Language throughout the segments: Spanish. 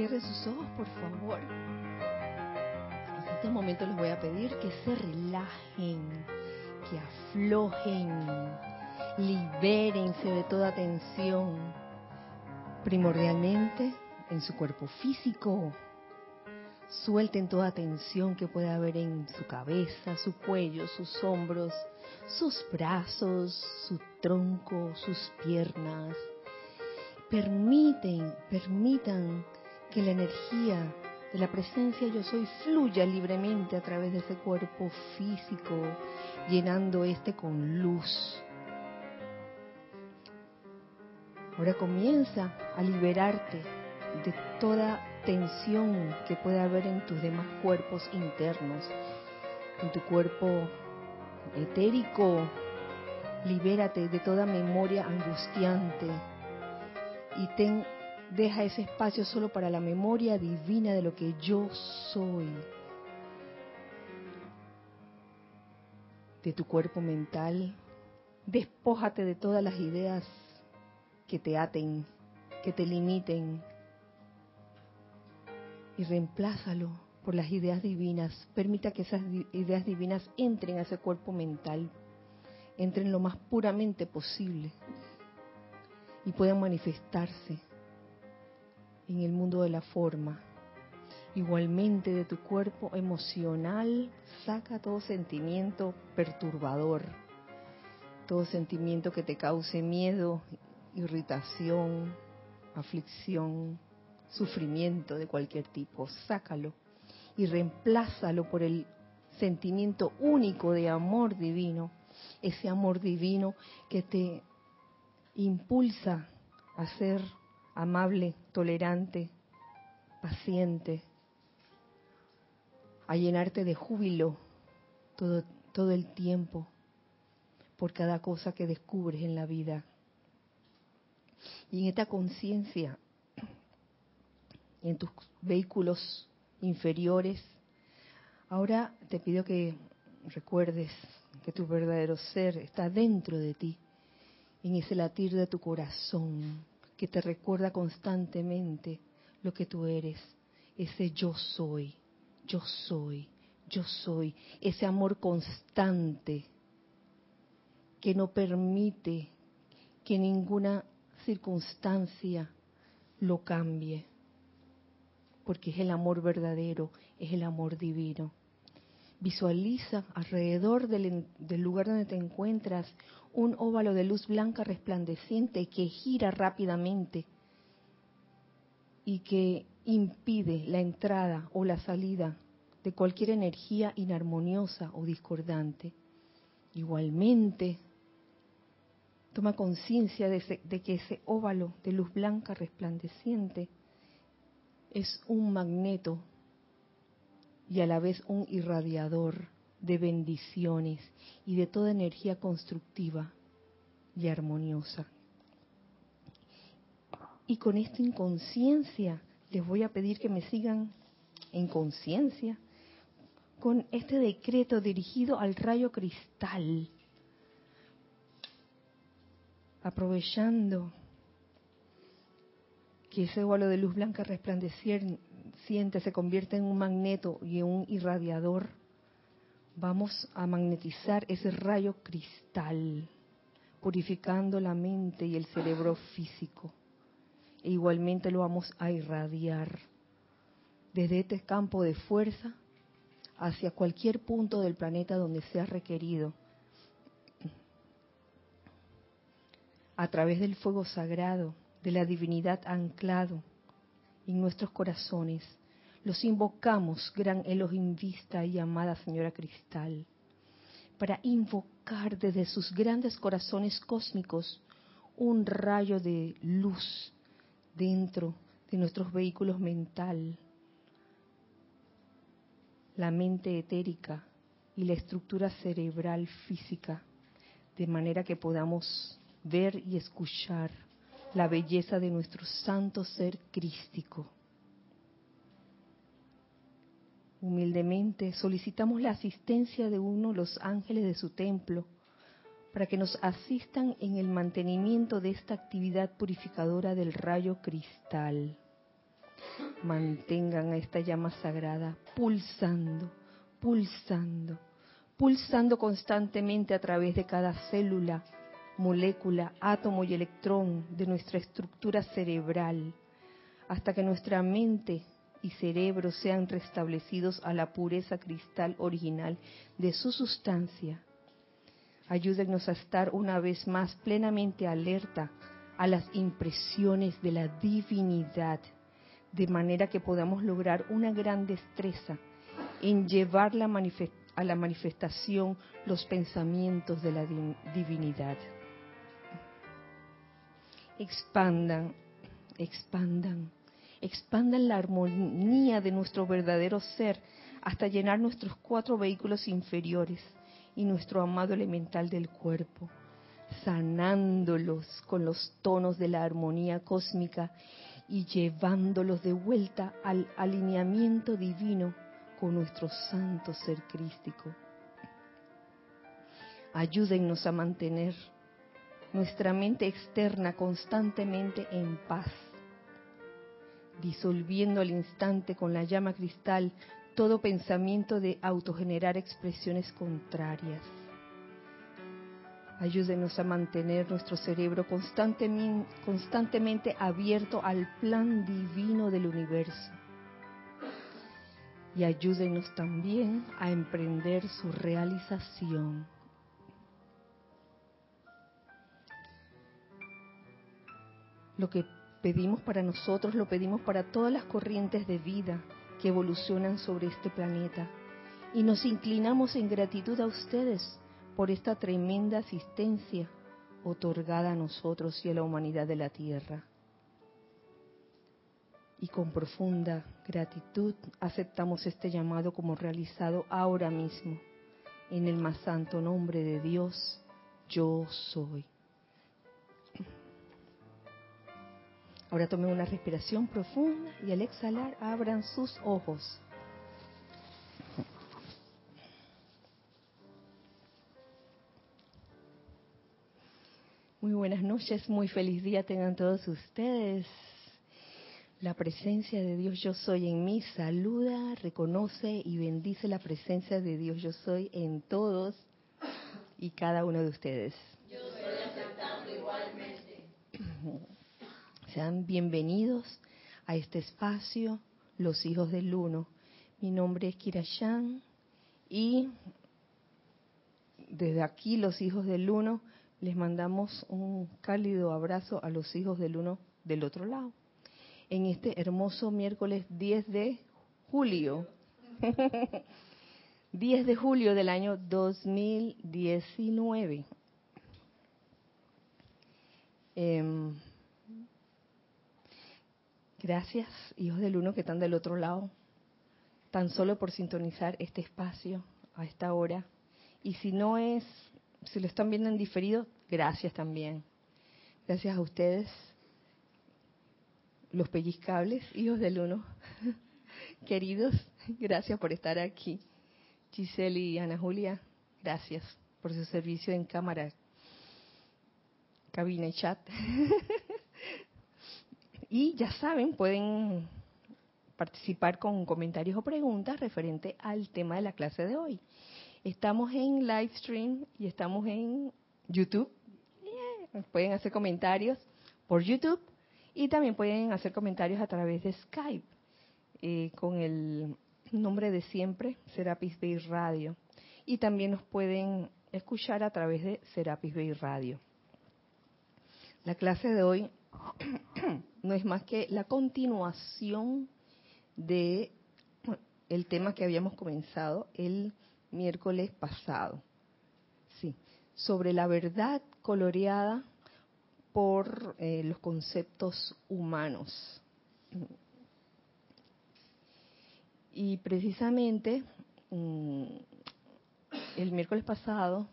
Cierre sus ojos, por favor. En este momento les voy a pedir que se relajen, que aflojen, libérense de toda tensión, primordialmente en su cuerpo físico. Suelten toda tensión que pueda haber en su cabeza, su cuello, sus hombros, sus brazos, su tronco, sus piernas. Permiten, permitan que la energía de la presencia yo soy fluya libremente a través de ese cuerpo físico, llenando este con luz. Ahora comienza a liberarte de toda tensión que pueda haber en tus demás cuerpos internos, en tu cuerpo etérico. Libérate de toda memoria angustiante y ten Deja ese espacio solo para la memoria divina de lo que yo soy. De tu cuerpo mental. Despójate de todas las ideas que te aten, que te limiten. Y reemplázalo por las ideas divinas. Permita que esas ideas divinas entren a ese cuerpo mental. Entren lo más puramente posible. Y puedan manifestarse en el mundo de la forma. Igualmente de tu cuerpo emocional, saca todo sentimiento perturbador, todo sentimiento que te cause miedo, irritación, aflicción, sufrimiento de cualquier tipo, sácalo y reemplázalo por el sentimiento único de amor divino, ese amor divino que te impulsa a ser amable, tolerante, paciente, a llenarte de júbilo todo, todo el tiempo por cada cosa que descubres en la vida. Y en esta conciencia, en tus vehículos inferiores, ahora te pido que recuerdes que tu verdadero ser está dentro de ti, en ese latir de tu corazón, que te recuerda constantemente lo que tú eres, ese yo soy, yo soy, yo soy, ese amor constante que no permite que ninguna circunstancia lo cambie, porque es el amor verdadero, es el amor divino. Visualiza alrededor del, del lugar donde te encuentras un óvalo de luz blanca resplandeciente que gira rápidamente y que impide la entrada o la salida de cualquier energía inarmoniosa o discordante. Igualmente, toma conciencia de, de, que ese óvalo de luz blanca resplandeciente es un magneto y a la vez un irradiador de bendiciones y de toda energía constructiva y armoniosa. Y con esta inconsciencia les voy a pedir que me sigan en conciencia con este decreto dirigido al rayo cristal, aprovechando que ese vuelo de luz blanca resplandeciente se convierte en un magneto y en un irradiador vamos a magnetizar ese rayo cristal, purificando la mente y el cerebro físico. E igualmente lo vamos a irradiar desde este campo de fuerza hacia cualquier punto del planeta donde sea requerido, a través del fuego sagrado, de la divinidad anclado en nuestros corazones los invocamos, gran Elohim Vista y amada Señora Cristal, para invocar desde sus grandes corazones cósmicos un rayo de luz dentro de nuestros vehículos mental, la mente etérica y la estructura cerebral física, de manera que podamos ver y escuchar la belleza de nuestro santo ser crístico Humildemente solicitamos la asistencia de uno de los ángeles de su templo para que nos asistan en el mantenimiento de esta actividad purificadora del rayo cristal. mantengan a esta llama sagrada pulsando, pulsando, pulsando constantemente a través de cada célula, molécula, átomo y electrón de nuestra estructura cerebral, hasta que nuestra mente y cerebro sean restablecidos a la pureza cristal original de su sustancia. Ayúdennos a estar una vez más plenamente alerta a las impresiones de la divinidad, de manera que podamos lograr una gran destreza en llevar a la manifestación los pensamientos de la divinidad. Expandan, expandan expandan la armonía de nuestro verdadero ser hasta llenar nuestros cuatro vehículos inferiores y nuestro amado elemental del cuerpo, sanándolos con los tonos de la armonía cósmica y llevándolos de vuelta al alineamiento divino con nuestro santo ser crístico. Ayúdennos a mantener nuestra mente externa constantemente en paz disolviendo al instante con la llama cristal todo pensamiento de autogenerar expresiones contrarias. Ayúdenos a mantener nuestro cerebro constantemente, constantemente abierto al plan divino del universo. Y ayúdenos también a emprender su realización. Lo que pedimos para nosotros, lo pedimos para todas las corrientes de vida que evolucionan sobre este planeta. Y nos inclinamos en gratitud a ustedes por esta tremenda asistencia otorgada a nosotros y a la humanidad de la Tierra. Y con profunda gratitud aceptamos este llamado como realizado ahora mismo, en el más santo nombre de Dios, yo soy. Ahora tomen una respiración profunda y al exhalar abran sus ojos. Muy buenas noches, muy feliz día tengan todos ustedes. La presencia de Dios yo soy en mí saluda, reconoce y bendice la presencia de Dios yo soy en todos y cada uno de ustedes soy aceptando igualmente. Sean bienvenidos a este espacio, los hijos del uno. Mi nombre es Kirashan y desde aquí, los hijos del uno, les mandamos un cálido abrazo a los hijos del uno del otro lado. En este hermoso miércoles 10 de julio, 10 de julio del año 2019. Gracias, hijos del uno que están del otro lado, tan solo por sintonizar este espacio a esta hora. Y si no es, si lo están viendo en diferido, gracias también. Gracias a ustedes, los pellizcables, hijos del uno. Queridos, gracias por estar aquí. Giselle y Ana Julia, gracias por su servicio en cámara, cabina y chat. Y ya saben, pueden participar con comentarios o preguntas referente al tema de la clase de hoy. Estamos en live stream y estamos en YouTube. Pueden hacer comentarios por YouTube y también pueden hacer comentarios a través de Skype eh, con el nombre de siempre, Serapis Bay Radio. Y también nos pueden escuchar a través de Serapis Bay Radio. La clase de hoy no es más que la continuación de el tema que habíamos comenzado el miércoles pasado. Sí, sobre la verdad coloreada por eh, los conceptos humanos. Y precisamente mm, el miércoles pasado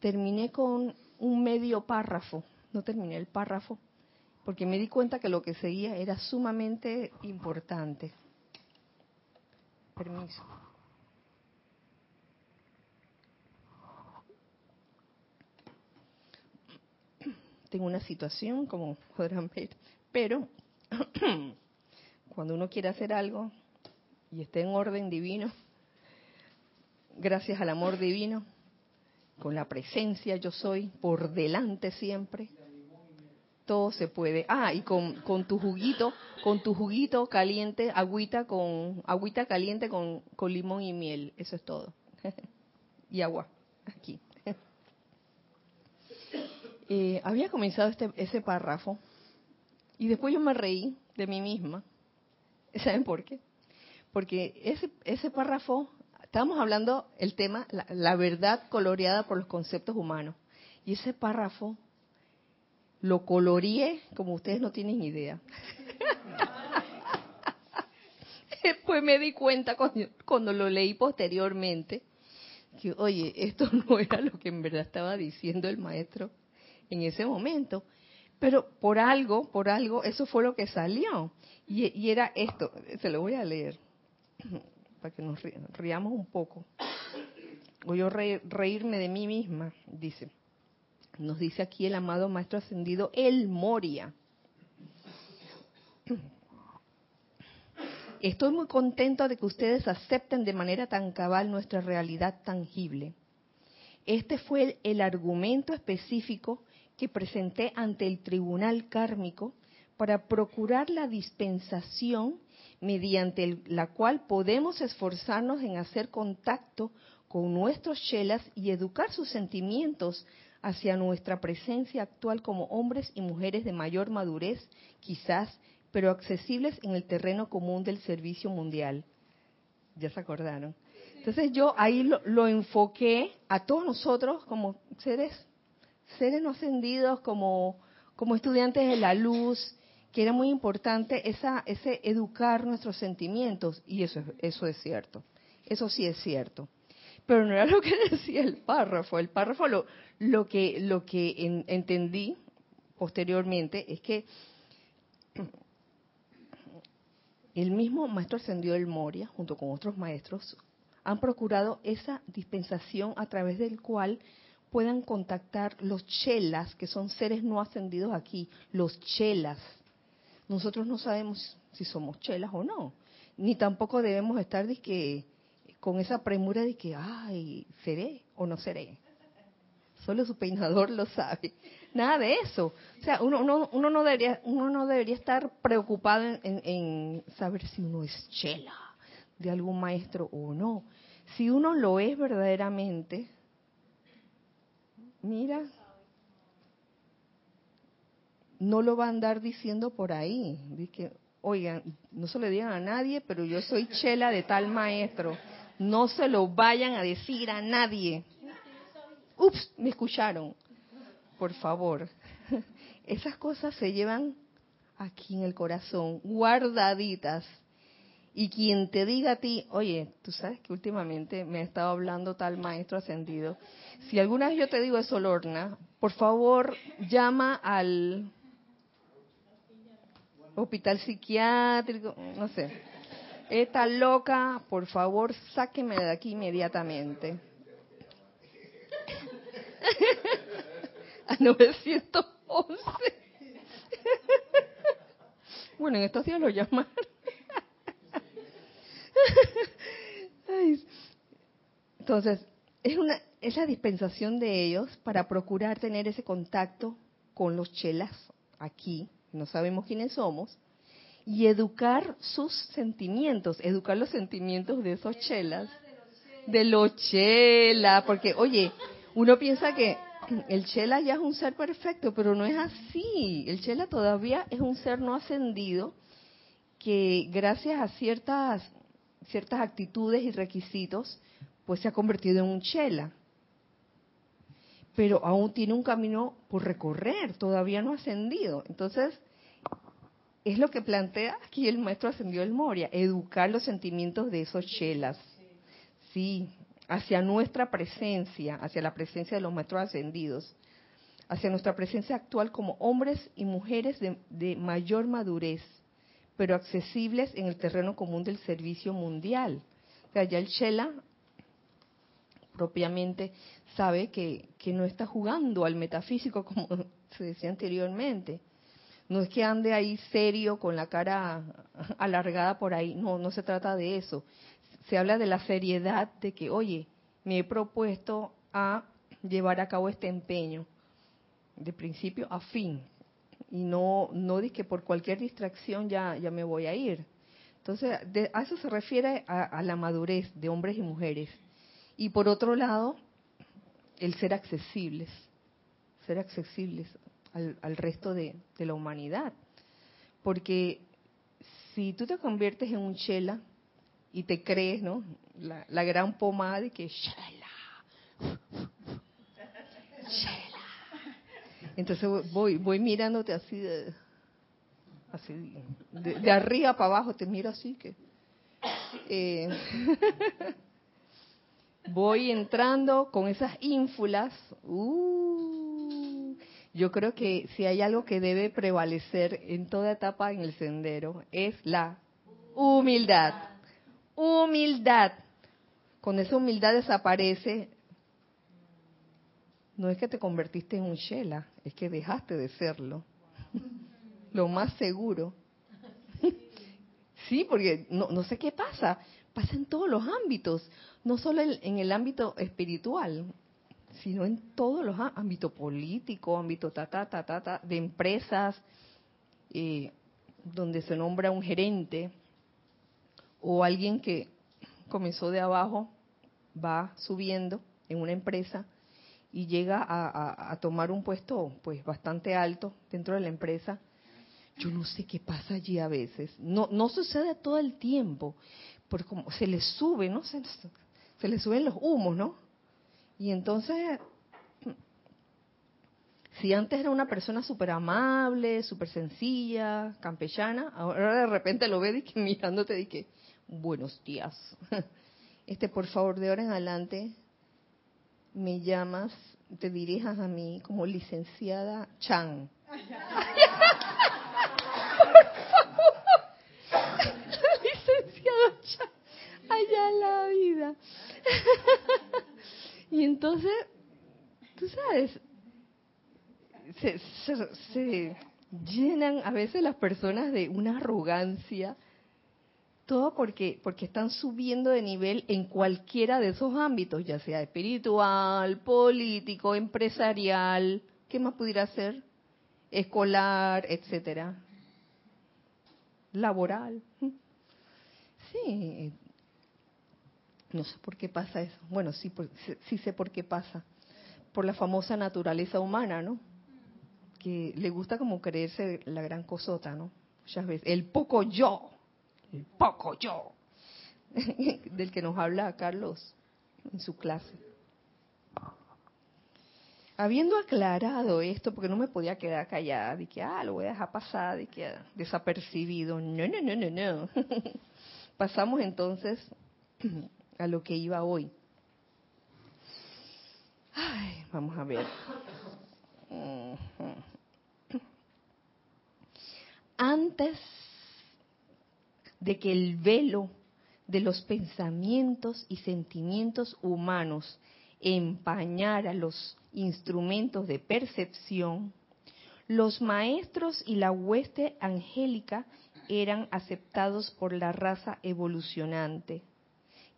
terminé con un medio párrafo, no terminé el párrafo, porque me di cuenta que lo que seguía era sumamente importante. Permiso. Tengo una situación, como podrán ver, pero cuando uno quiere hacer algo y esté en orden divino, gracias al amor divino, con la presencia yo soy por delante siempre, todo se puede. Ah, y con, con tu juguito, con tu juguito caliente, agüita con agüita caliente con, limón y miel, eso es todo. y agua, aquí. Eh, había comenzado este, ese párrafo y después yo me reí de mí misma. ¿Saben por qué? Porque ese, ese párrafo, estábamos hablando el tema, la verdad coloreada por los conceptos humanos. Y ese párrafo lo coloreé como ustedes no tienen idea. Después me di cuenta cuando, cuando, lo leí posteriormente que, oye, esto no era lo que en verdad estaba diciendo el maestro en ese momento. Pero por algo, por algo, eso fue lo que salió. Y, y era esto, se lo voy a leer, para que nos riamos un poco. Voy a reírme de mí misma, dice nos dice aquí el amado Maestro Ascendido, el Moria. Estoy muy contento de que ustedes acepten de manera tan cabal nuestra realidad tangible. Este fue el, argumento específico que presenté ante el tribunal kármico para procurar la dispensación mediante la cual podemos esforzarnos en hacer contacto con nuestros chelas y educar sus sentimientos hacia nuestra presencia actual como hombres y mujeres de mayor madurez, quizás, pero accesibles en el terreno común del servicio mundial. ¿Ya se acordaron? Entonces yo ahí lo, enfoqué a todos nosotros como seres, seres no ascendidos, como, como estudiantes de la luz, que era muy importante esa, ese educar nuestros sentimientos, y eso, eso es cierto, eso sí es cierto pero no era lo que decía el párrafo. El párrafo lo, lo que, lo que entendí posteriormente es que el mismo maestro ascendió del Moria, junto con otros maestros, han procurado esa dispensación a través del cual puedan contactar los chelas, que son seres no ascendidos aquí, los chelas. Nosotros no sabemos si somos chelas o no, ni tampoco debemos estar de que con esa premura de que, ay, seré o no seré. Solo su peinador lo sabe. Nada de eso. O sea, uno, uno, no, debería, uno no debería estar preocupado en, saber si uno es chela de algún maestro o no. Si uno lo es verdaderamente, mira, no lo va a andar diciendo por ahí. Oigan, no se le digan a nadie, pero yo soy chela de tal maestro. No se lo vayan a decir a nadie. Ups, me escucharon. Por favor. Esas cosas se llevan aquí en el corazón, guardaditas. Y quien te diga a ti, oye, tú sabes que últimamente me ha estado hablando tal maestro ascendido. Si alguna vez yo te digo eso, Lorna, por favor llama al hospital psiquiátrico, no sé, esta loca, por favor, sáqueme de aquí inmediatamente. A 911. Bueno, en estos días lo llamaron. Entonces, es una es la dispensación de ellos para procurar tener ese contacto con los chelas aquí, no sabemos quiénes somos, y educar sus sentimientos, educar los sentimientos de esos chelas, de los chelas, porque oye, uno piensa que el chela ya es un ser perfecto, pero no es así. El chela todavía es un ser no ascendido que gracias a ciertas ciertas actitudes y requisitos, pues se ha convertido en un chela. Pero aún tiene un camino por recorrer, todavía no ha ascendido. Entonces, es lo que plantea aquí el maestro ascendió el Moria, educar los sentimientos de esos chelas. Sí, hacia nuestra presencia, hacia la presencia de los maestros ascendidos, hacia nuestra presencia actual como hombres y mujeres de, de mayor madurez, pero accesibles en el terreno común del servicio mundial. O sea, ya el Chela propiamente sabe que, que no está jugando al metafísico como se decía anteriormente, No es que ande ahí serio con la cara alargada por ahí, no, no se trata de eso. Se habla de la seriedad de que, oye, me he propuesto a llevar a cabo este empeño de principio a fin y no no de que por cualquier distracción ya ya me voy a ir. Entonces, a eso se refiere a, la madurez de hombres y mujeres. Y por otro lado, el ser accesibles, ser accesibles al, resto de, la humanidad. Porque si tú te conviertes en un chela y te crees, ¿no? La, gran pomada de que chela, chela. Entonces voy, voy mirándote así de, así de, arriba para abajo, te miro así que... Eh, voy entrando con esas ínfulas. Uh, yo creo que si hay algo que debe prevalecer en toda etapa en el sendero es la humildad. Humildad. Con esa humildad desaparece. No es que te convertiste en un Shela, es que dejaste de serlo. Lo más seguro. Sí, porque no, no sé qué pasa. Pasa en todos los ámbitos no solo en el ámbito espiritual, sino en todos los ámbitos políticos, ámbito ta, ta, ta, ta, de empresas, eh, donde se nombra un gerente o alguien que comenzó de abajo, va subiendo en una empresa y llega a, tomar un puesto pues bastante alto dentro de la empresa. Yo no sé qué pasa allí a veces. No, no sucede todo el tiempo, porque como se le sube, ¿no? Se, se le suben los humos, ¿no? Y entonces, si antes era una persona súper amable, súper sencilla, campechana, ahora de repente lo ve y mirándote y que, buenos días. Este, por favor, de ahora en adelante, me llamas, te dirijas a mí como licenciada Chan. licenciada Chan. Allá la vida. y entonces, tú sabes, se, llenan a veces las personas de una arrogancia, todo porque, porque están subiendo de nivel en cualquiera de esos ámbitos, ya sea espiritual, político, empresarial, ¿qué más pudiera ser? Escolar, etcétera. Laboral. Sí, no sé por qué pasa eso. Bueno, sí, sí sé por qué pasa. Por la famosa naturaleza humana, ¿no? Que le gusta como creerse la gran cosota, ¿no? Muchas veces. El poco yo. El poco yo. Del que nos habla Carlos en su clase. Habiendo aclarado esto, porque no me podía quedar callada, de que, ah, lo voy a dejar pasar, de que desapercibido. No, no, no, no, no. Pasamos entonces a lo que iba hoy. Ay, vamos a ver. Antes de que el velo de los pensamientos y sentimientos humanos empañara los instrumentos de percepción, los maestros y la hueste angélica eran aceptados por la raza evolucionante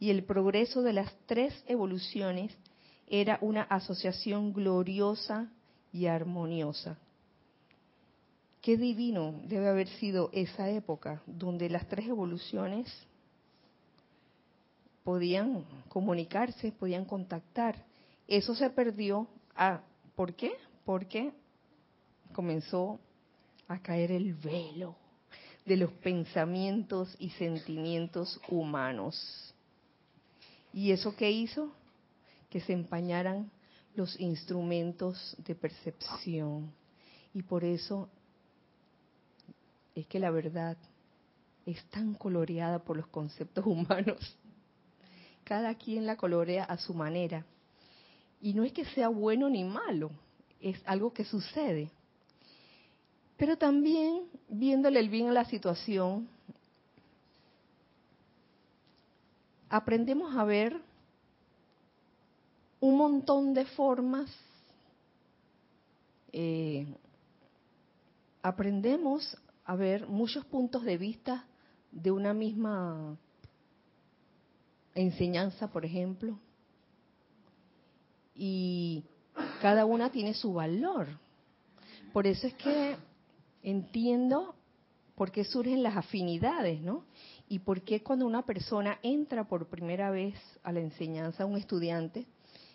y el progreso de las tres evoluciones era una asociación gloriosa y armoniosa. Qué divino debe haber sido esa época donde las tres evoluciones podían comunicarse, podían contactar. Eso se perdió. ¿Por qué? Porque comenzó a caer el velo de los pensamientos y sentimientos humanos. ¿Y eso qué hizo? Que se empañaran los instrumentos de percepción. Y por eso es que la verdad es tan coloreada por los conceptos humanos. Cada quien la colorea a su manera. Y no es que sea bueno ni malo, es algo que sucede. Pero también, viéndole el bien a la situación, aprendemos a ver un montón de formas eh, aprendemos a ver muchos puntos de vista de una misma enseñanza, por ejemplo, y cada una tiene su valor. Por eso es que entiendo por qué surgen las afinidades, ¿no? Y por qué cuando una persona entra por primera vez a la enseñanza, un estudiante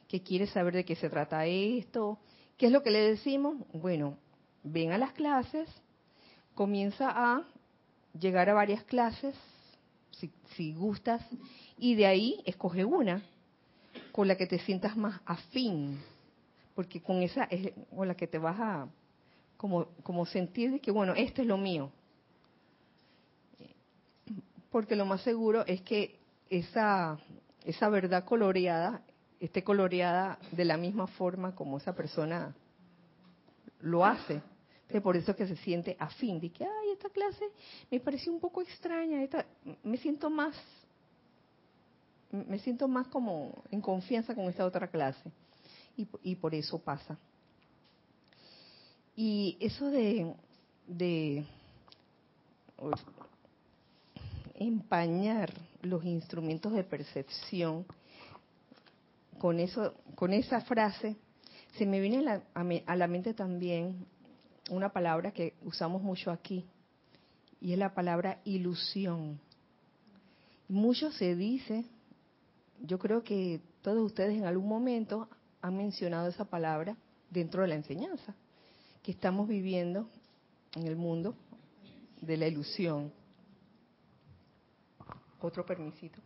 que quiere saber de qué se trata esto, ¿qué es lo que le decimos? Bueno, ven a las clases, comienza a llegar a varias clases, si, gustas, y de ahí escoge una con la que te sientas más afín, porque con esa es con la que te vas a como, como sentir de que, bueno, esto es lo mío. Porque lo más seguro es que esa, esa verdad coloreada esté coloreada de la misma forma como esa persona lo hace. Por eso que se siente afín, de que, ay, esta clase me pareció un poco extraña, esta, me siento más me siento más como en confianza con esta otra clase. Y, por eso pasa. Y eso de, de empañar los instrumentos de percepción, con, eso, con esa frase, se me viene a la, a la mente también una palabra que usamos mucho aquí, y es la palabra ilusión. Mucho se dice yo creo que todos ustedes en algún momento han mencionado esa palabra dentro de la enseñanza que estamos viviendo en el mundo de la ilusión. Otro permisito.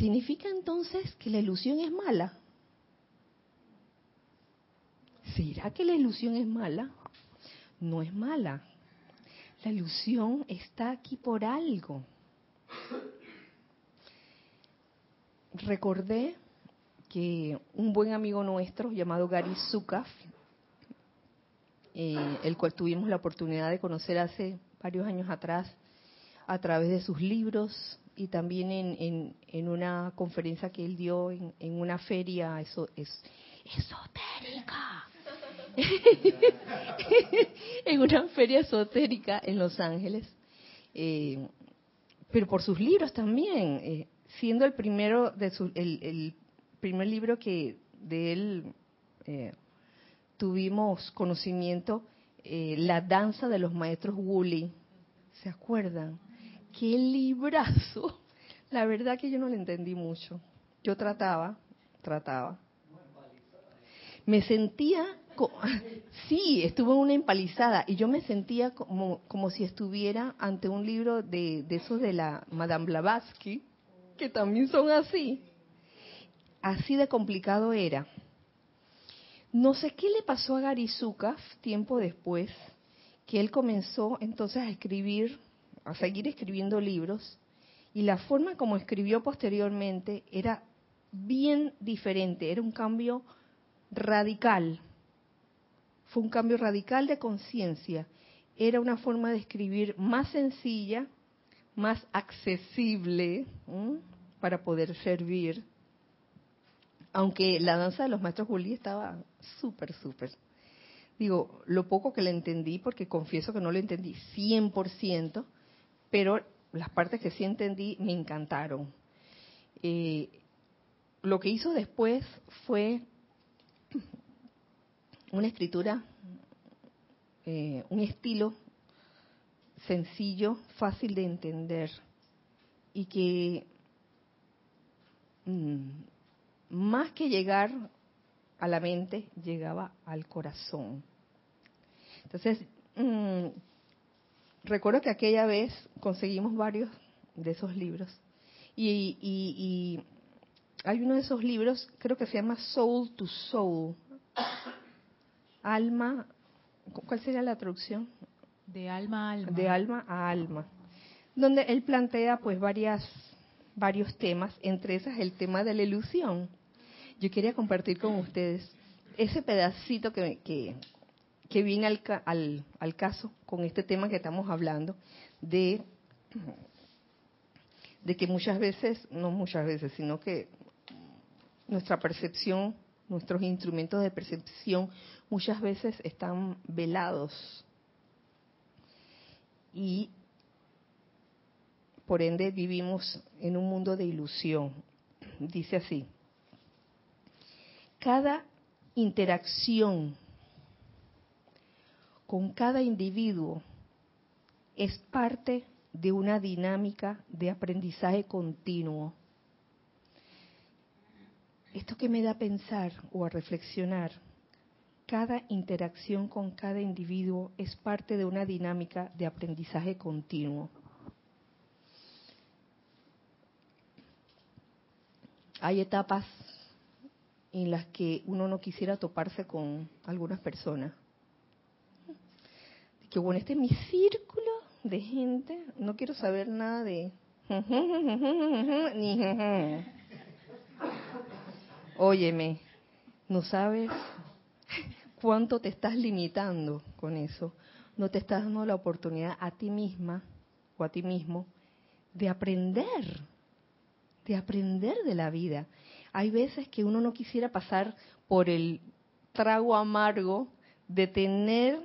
¿Significa entonces que la ilusión es mala? ¿Será que la ilusión es mala? no es mala. La ilusión está aquí por algo. Recordé que un buen amigo nuestro llamado Gary Zukaf, eh, el cual tuvimos la oportunidad de conocer hace varios años atrás a través de sus libros y también en, en, una conferencia que él dio en, una feria eso, es, esotérica en una feria esotérica en Los Ángeles, eh, pero por sus libros también, eh, siendo el primero de su, el, primer libro que de él eh, tuvimos conocimiento, La danza de los maestros Woolley, ¿se acuerdan? Qué librazo. La verdad que yo no lo entendí mucho. Yo trataba, trataba. Me sentía sí, estuvo en una empalizada y yo me sentía como, como si estuviera ante un libro de, de esos de la Madame Blavatsky, que también son así. Así de complicado era. No sé qué le pasó a Gary tiempo después, que él comenzó entonces a escribir, a seguir escribiendo libros, y la forma como escribió posteriormente era bien diferente, era un cambio radical fue un cambio radical de conciencia. Era una forma de escribir más sencilla, más accesible para poder servir. Aunque la danza de los maestros Juli estaba súper, súper. Digo, lo poco que le entendí, porque confieso que no lo entendí 100%, pero las partes que sí entendí me encantaron. Eh, lo que hizo después fue una escritura, eh, un estilo sencillo, fácil de entender y que mm, más que llegar a la mente, llegaba al corazón. Entonces, mm, recuerdo que aquella vez conseguimos varios de esos libros y, y hay uno de esos libros, creo que se llama Soul to Soul, alma, ¿cuál sería la traducción? De alma a alma. De alma a alma. Donde él plantea pues varias, varios temas, entre esas el tema de la ilusión. Yo quería compartir con ustedes ese pedacito que, que, que viene al, al, al caso con este tema que estamos hablando, de, de que muchas veces, no muchas veces, sino que nuestra percepción, nuestros instrumentos de percepción muchas veces están velados y por ende vivimos en un mundo de ilusión. Dice así, cada interacción con cada individuo es parte de una dinámica de aprendizaje continuo. Esto que me da a pensar o a reflexionar, cada interacción con cada individuo es parte de una dinámica de aprendizaje continuo. Hay etapas en las que uno no quisiera toparse con algunas personas. Que bueno, este es mi círculo de gente, no quiero saber nada de... Óyeme, no sabes cuánto te estás limitando con eso. No te estás dando la oportunidad a ti misma o a ti mismo de aprender, de aprender de la vida. Hay veces que uno no quisiera pasar por el trago amargo de tener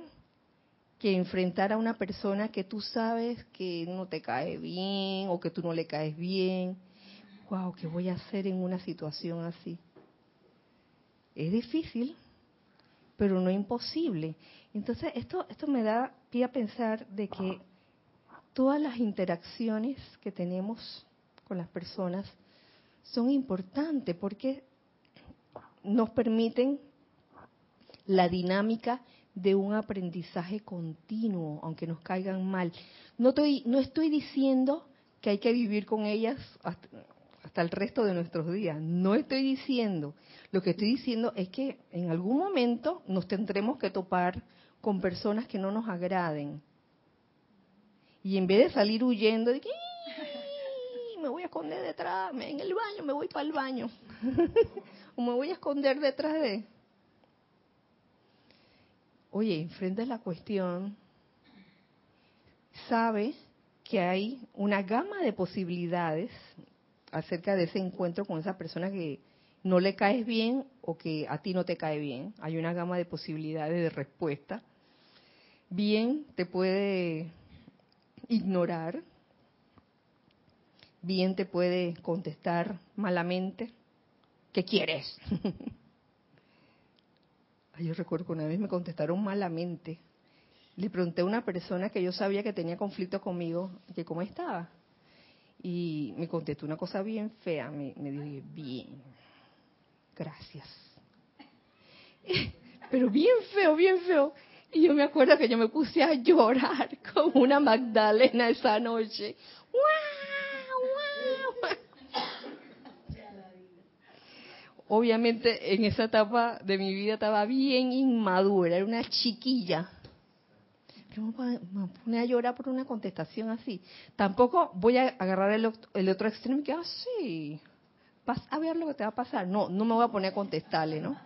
que enfrentar a una persona que tú sabes que no te cae bien o que tú no le caes bien. Wow, ¿qué voy a hacer en una situación así? Es difícil, pero no imposible. Entonces, esto, esto me da pie a pensar de que todas las interacciones que tenemos con las personas son importantes porque nos permiten la dinámica de un aprendizaje continuo, aunque nos caigan mal. No estoy, no estoy diciendo que hay que vivir con ellas hasta, hasta, el resto de nuestros días. No estoy diciendo. Lo que estoy diciendo es que en algún momento nos tendremos que topar con personas que no nos agraden. Y en vez de salir huyendo de que me voy a esconder detrás, en el baño, me voy para el baño. o me voy a esconder detrás de... Oye, enfrenta la cuestión, sabe que hay una gama de posibilidades acerca de ese encuentro con esa persona que no le caes bien o que a ti no te cae bien. Hay una gama de posibilidades de respuesta. Bien, te puede ignorar. Bien, te puede contestar malamente. ¿Qué quieres? Yo recuerdo que una vez me contestaron malamente. Le pregunté a una persona que yo sabía que tenía conflicto conmigo, que cómo estaba. Y me contestó una cosa bien fea. Me, me dije, bien, gracias. Pero bien feo, bien feo. Y yo me acuerdo que yo me puse a llorar como una Magdalena esa noche. Obviamente en esa etapa de mi vida estaba bien inmadura, era una chiquilla. me pone a llorar por una contestación así. Tampoco voy a agarrar el, el otro extremo y que, ah, sí, vas a ver lo que te va a pasar. No, no me voy a poner a contestarle, ¿no?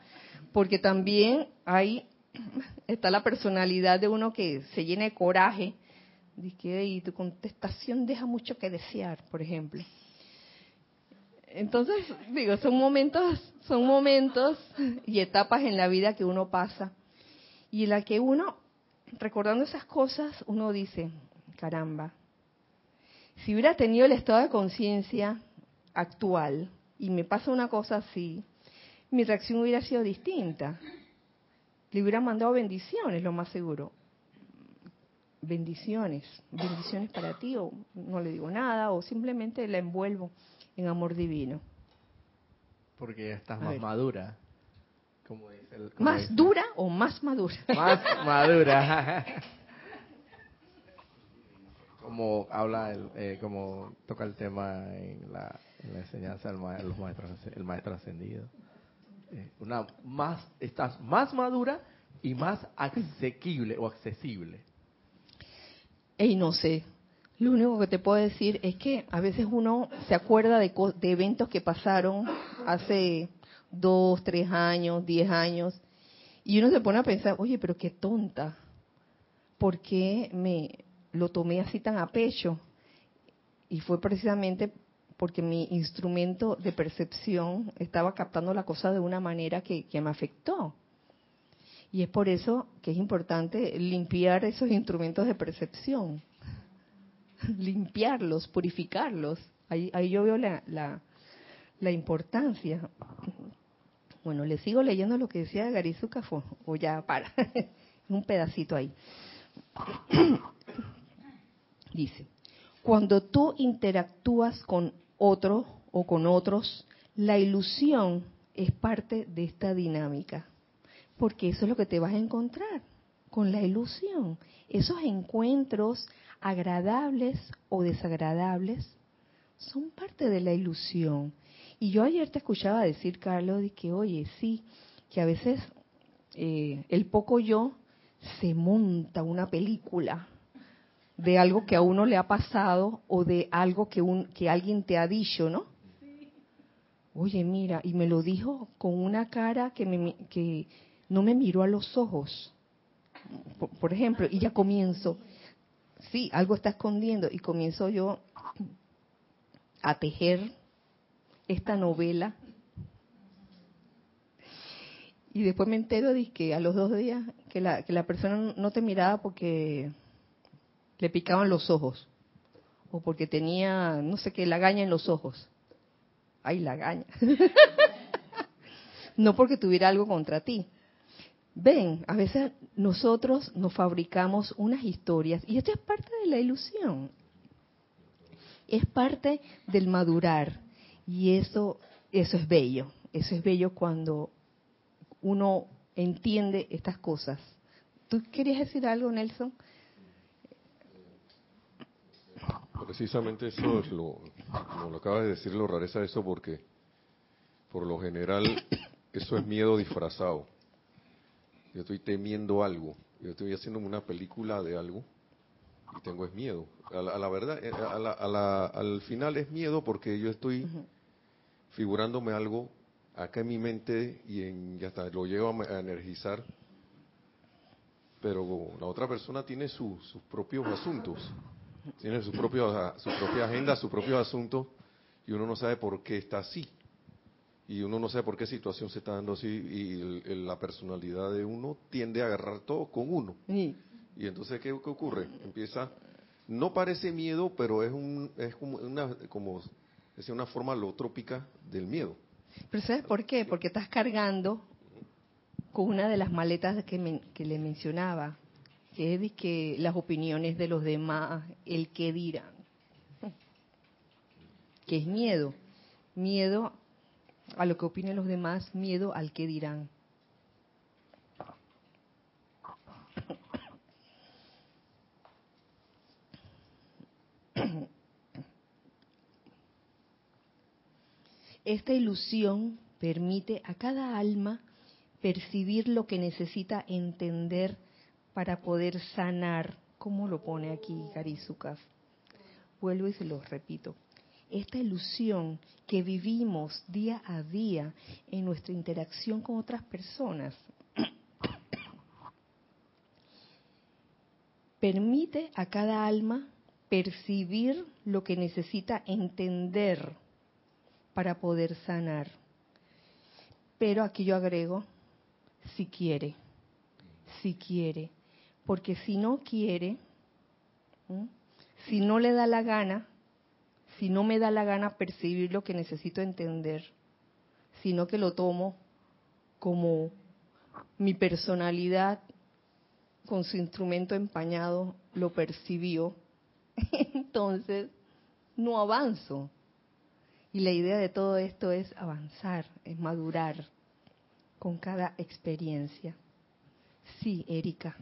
Porque también hay, está la personalidad de uno que se llena de coraje. Y tu contestación deja mucho que desear, por ejemplo. Entonces, digo, son momentos, son momentos y etapas en la vida que uno pasa. Y en la que uno, recordando esas cosas, uno dice, caramba, si hubiera tenido el estado de conciencia actual y me pasa una cosa así, mi reacción hubiera sido distinta. Le hubiera mandado bendiciones, lo más seguro. Bendiciones, bendiciones para ti, o no le digo nada, o simplemente la envuelvo en amor divino. Porque ya estás más madura. Como dice el, ¿Más dura o más madura? Más madura. como habla, el, eh, como toca el tema en la, en la enseñanza del ma los maestros, el maestro ascendido. Eh, una más, estás más madura y más asequible o accesible. Ey, no sé, lo único que te puedo decir es que a veces uno se acuerda de, de eventos que pasaron hace dos, tres años, diez años, y uno se pone a pensar, oye, pero qué tonta, ¿por qué me lo tomé así tan a pecho? Y fue precisamente porque mi instrumento de percepción estaba captando la cosa de una manera que, que me afectó. Y es por eso que es importante limpiar esos instrumentos de percepción, limpiarlos, purificarlos. Ahí, ahí yo veo la, la, la importancia. Bueno, le sigo leyendo lo que decía Garizuka o ya para, un pedacito ahí. Dice, cuando tú interactúas con otro o con otros, la ilusión es parte de esta dinámica, porque eso es lo que te vas a encontrar con la ilusión. Esos encuentros agradables o desagradables son parte de la ilusión. Y yo ayer te escuchaba decir, Carlos, de que, oye, sí, que a veces eh, el poco yo se monta una película de algo que a uno le ha pasado o de algo que, un, que alguien te ha dicho, ¿no? Oye, mira, y me lo dijo con una cara que, me, que no me miró a los ojos, por, por ejemplo, y ya comienzo, sí, algo está escondiendo, y comienzo yo a tejer esta novela. Y después me entero de que a los dos días que la, que la persona no te miraba porque le picaban los ojos o porque tenía, no sé qué, lagaña en los ojos. Ay, lagaña. no porque tuviera algo contra ti. Ven, a veces nosotros nos fabricamos unas historias y esto es parte de la ilusión. Es parte del madurar. Y eso, eso es bello. Eso es bello cuando uno entiende estas cosas. ¿Tú querías decir algo, Nelson? Precisamente eso es lo, como lo acabas de decir, lo rareza de eso, porque por lo general eso es miedo disfrazado. Yo estoy temiendo algo, yo estoy haciendo una película de algo y tengo es miedo. A la, verdad, eh, al final es miedo porque yo estoy figurándome algo acá en mi mente y, en, hasta lo llevo a, energizar, pero la otra persona tiene sus propios asuntos, tiene su, propio, su propia agenda, sus propios asuntos, y uno no sabe por qué está así. Y uno no sabe por qué situación se está dando así, y la personalidad de uno tiende a agarrar todo con uno. Y entonces, ¿qué, ¿qué, ocurre? Empieza, no parece miedo, pero es, un, es como, una, como es una forma lotrópica del miedo. Pero ¿sabes por qué? Porque estás cargando con una de las maletas que, que le mencionaba, que es que las opiniones de los demás, el que dirán, que es miedo, miedo a lo que opinen los demás, miedo al que dirán. Esta ilusión permite a cada alma percibir lo que necesita entender para poder sanar, como lo pone aquí Garizukas. Vuelvo y se lo repito. Esta ilusión que vivimos día a día en nuestra interacción con otras personas permite a cada alma percibir lo que necesita entender para poder sanar. Pero aquí yo agrego, si quiere, si quiere, porque si no quiere, si no le da la gana, si no me da la gana percibir lo que necesito entender, sino que lo tomo como mi personalidad con su instrumento empañado lo percibió, entonces no avanzo. Y la idea de todo esto es avanzar, es madurar con cada experiencia. Sí, Erika.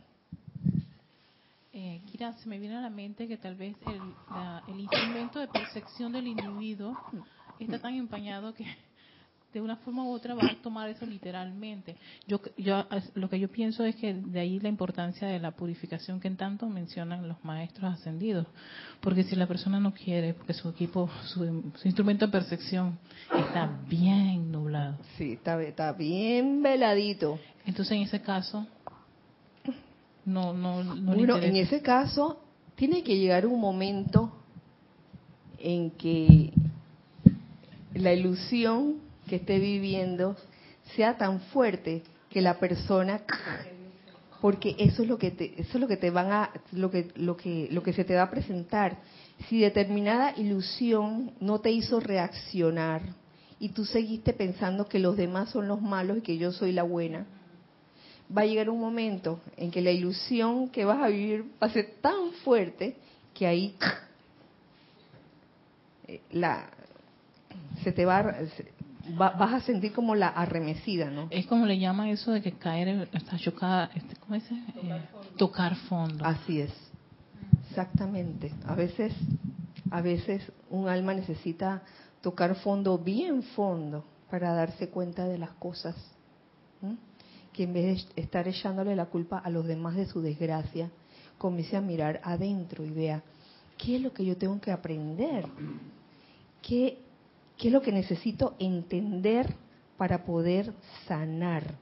Eh, Kira, se me viene a la mente que tal vez el, el instrumento de percepción del individuo está tan empañado que de una forma u otra va a tomar eso literalmente. Yo, yo, lo que yo pienso es que de ahí la importancia de la purificación que en tanto mencionan los maestros ascendidos. Porque si la persona no quiere, porque su equipo, su, instrumento de percepción está bien nublado. Sí, está, está bien veladito. Entonces en ese caso, no, no, no bueno, en ese caso, tiene que llegar un momento en que la ilusión que esté viviendo sea tan fuerte que la persona porque eso es lo que te, eso es lo que te van a lo que lo que lo que se te va a presentar. Si determinada ilusión no te hizo reaccionar y tú seguiste pensando que los demás son los malos y que yo soy la buena va a llegar un momento en que la ilusión que vas a vivir va a ser tan fuerte que ahí eh, la se te va, va- vas a sentir como la arremecida, ¿no? Es como le llaman eso de que caer, está chocada, este, ¿cómo dice? Eh, tocar fondo. Así es. Exactamente. A veces, a veces un alma necesita tocar fondo, bien fondo, para darse cuenta de las cosas. Que en vez de estar echándole la culpa a los demás de su desgracia, comience a mirar adentro y vea qué es lo que yo tengo que aprender, qué, qué es lo que necesito entender para poder sanar.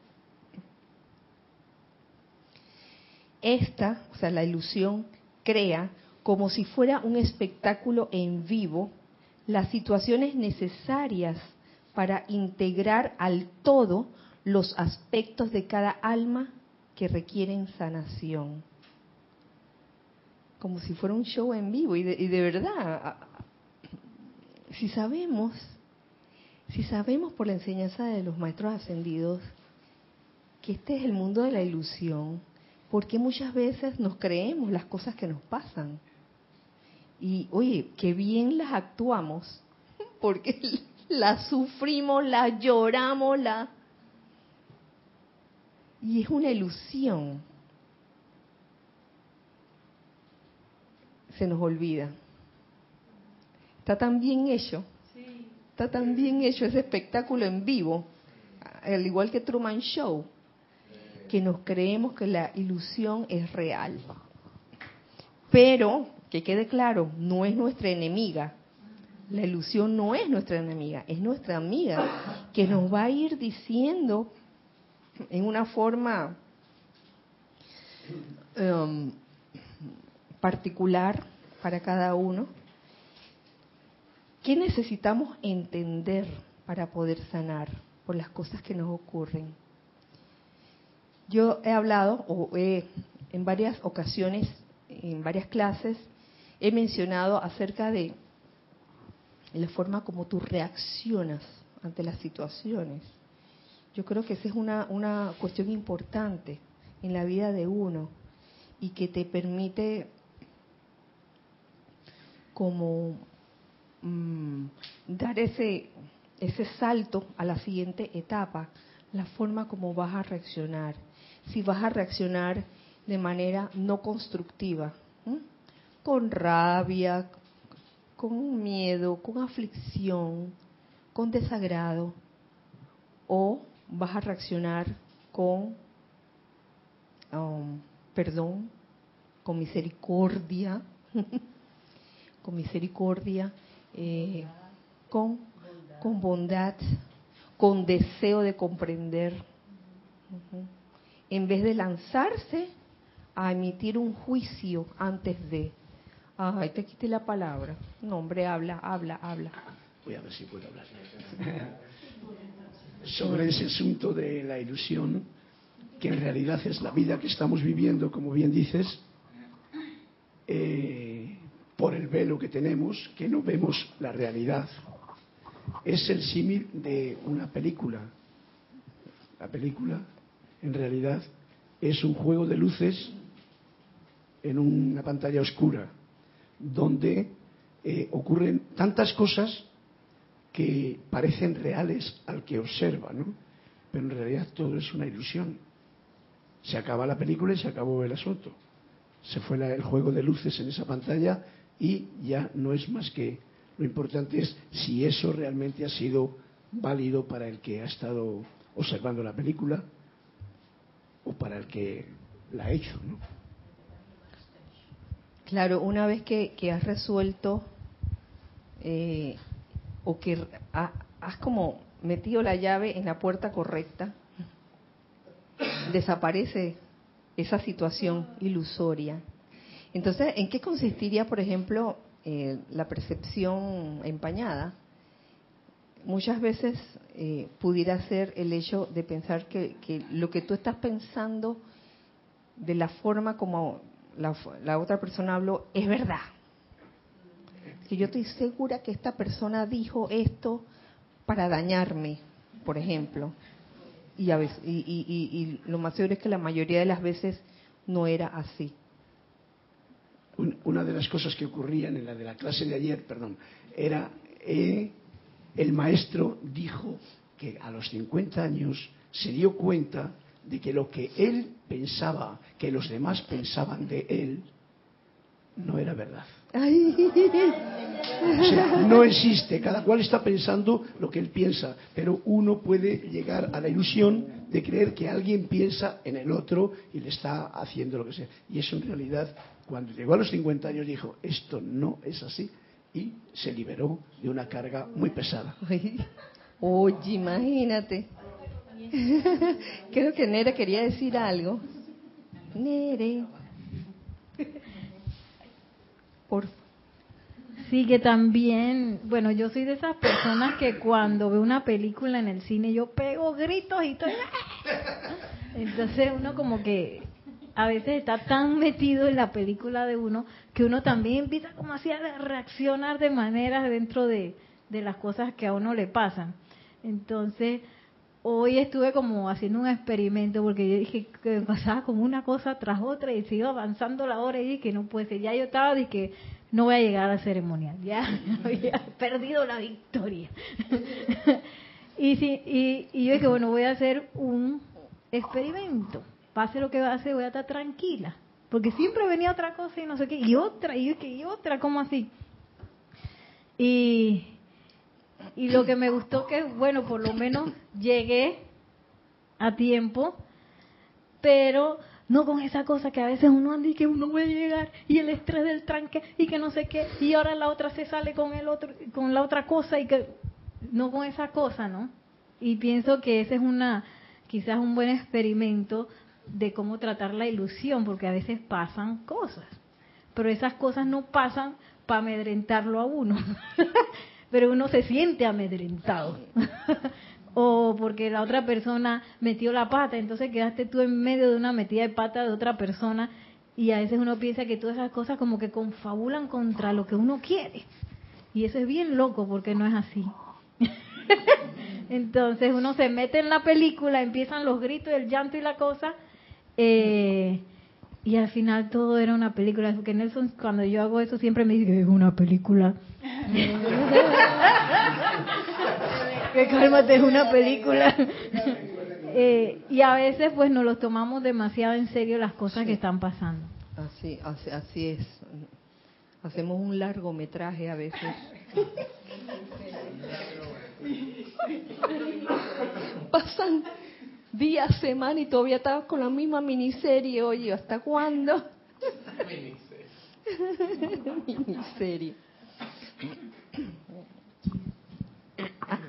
Esta, o sea, la ilusión crea como si fuera un espectáculo en vivo las situaciones necesarias para integrar al todo los aspectos de cada alma que requieren sanación. Como si fuera un show en vivo y de, verdad, si sabemos, si sabemos por la enseñanza de los maestros ascendidos que este es el mundo de la ilusión, porque muchas veces nos creemos las cosas que nos pasan. Y oye, qué bien las actuamos, porque las sufrimos, las lloramos, la y es una ilusión. Se nos olvida. Está tan bien hecho. Está tan bien hecho ese espectáculo en vivo, al igual que Truman Show, que nos creemos que la ilusión es real. Pero, que quede claro, no es nuestra enemiga. La ilusión no es nuestra enemiga, es nuestra amiga que nos va a ir diciendo en una forma um, particular para cada uno qué necesitamos entender para poder sanar por las cosas que nos ocurren. Yo he hablado, o he, en varias ocasiones, en varias clases, he mencionado acerca de la forma como tú reaccionas ante las situaciones. Yo creo que esa es una, una cuestión importante en la vida de uno y que te permite como mm, dar ese, ese salto a la siguiente etapa, la forma como vas a reaccionar. Si vas a reaccionar de manera no constructiva, con rabia, con miedo, con aflicción, con desagrado, o vas a reaccionar con um, perdón, con misericordia, con misericordia, eh, con, con bondad, con deseo de comprender, en vez de lanzarse a emitir un juicio antes de, ay, te quité la palabra, no hombre, habla, habla, habla. Voy a ver si puedo hablar. Sobre ese asunto de la ilusión, que en realidad es la vida que estamos viviendo, como bien dices, eh, por el velo que tenemos, que no vemos la realidad. Es el símil de una película. La película, en realidad, es un juego de luces en una pantalla oscura, donde eh, ocurren tantas cosas que parecen reales al que observa, ¿no? Pero en realidad todo es una ilusión. Se acaba la película y se acabó el asunto. Se fue el juego de luces en esa pantalla y ya no es más que lo importante es si eso realmente ha sido válido para el que ha estado observando la película o para el que la ha hecho, ¿no? Claro, una vez que, que has resuelto eh, o que ha- has como metido la llave en la puerta correcta, desaparece esa situación ilusoria. Entonces, ¿en qué consistiría, por ejemplo, eh, la percepción empañada? muchas veces eh, pudiera ser el hecho de pensar que, lo que tú estás pensando de la forma como la, la otra persona habló es verdad. Que yo estoy segura que esta persona dijo esto para dañarme, por ejemplo. Y, a veces, y, lo más seguro es que la mayoría de las veces no era así. Un- una de las cosas que ocurrían en la de la clase de ayer, perdón, era eh, el maestro dijo que a los 50 años se dio cuenta de que lo que él pensaba, que los demás pensaban de él, no era verdad. O sea, no existe, cada cual está pensando lo que él piensa, pero uno puede llegar a la ilusión de creer que alguien piensa en el otro y le está haciendo lo que sea. Y eso en realidad, cuando llegó a los 50 años, dijo, esto no es así, y se liberó de una carga muy pesada. Oye, imagínate. Creo que Nere quería decir algo. Nere. Por Sí, que también, bueno, yo soy de esas personas que cuando veo una película en el cine yo pego gritos y estoy... Entonces uno como que a veces está tan metido en la película de uno que uno también empieza como así a reaccionar de maneras dentro de, de las cosas que a uno le pasan. Entonces, hoy estuve como haciendo un experimento porque yo dije que pasaba como una cosa tras otra y se avanzando la hora y dije que no puede ser. Ya yo estaba de que no voy a llegar al ceremonial, ya había perdido la victoria. y, sí, y, y yo dije, bueno, voy a hacer un experimento. Pase lo que a hacer, voy a estar tranquila. Porque siempre venía otra cosa y no sé qué, y otra, y, yo dije, y otra, ¿cómo así? Y, y lo que me gustó que, bueno, por lo menos llegué a tiempo, pero no con esa cosa que a veces uno anda y que uno puede llegar y el estrés del tranque y que no sé qué y ahora la otra se sale con el otro con la otra cosa y que no con esa cosa, ¿no? Y pienso que ese es una quizás un buen experimento de cómo tratar la ilusión, porque a veces pasan cosas, pero esas cosas no pasan para amedrentarlo a uno, pero uno se siente amedrentado. o porque la otra persona metió la pata, entonces quedaste tú en medio de una metida de pata de otra persona y a veces uno piensa que todas esas cosas como que confabulan contra lo que uno quiere. Y eso es bien loco porque no es así. entonces uno se mete en la película, empiezan los gritos, el llanto y la cosa, eh, y al final todo era una película. Porque Nelson, cuando yo hago eso, siempre me dice que es una película. que cálmate, es una película. Eh, y a veces pues nos lo tomamos demasiado en serio las cosas que están pasando. Así, así, así es. Hacemos un largometraje a veces. Pasan días, semanas y todavía estás con la misma miniserie. Oye, ¿hasta cuándo? miniserie.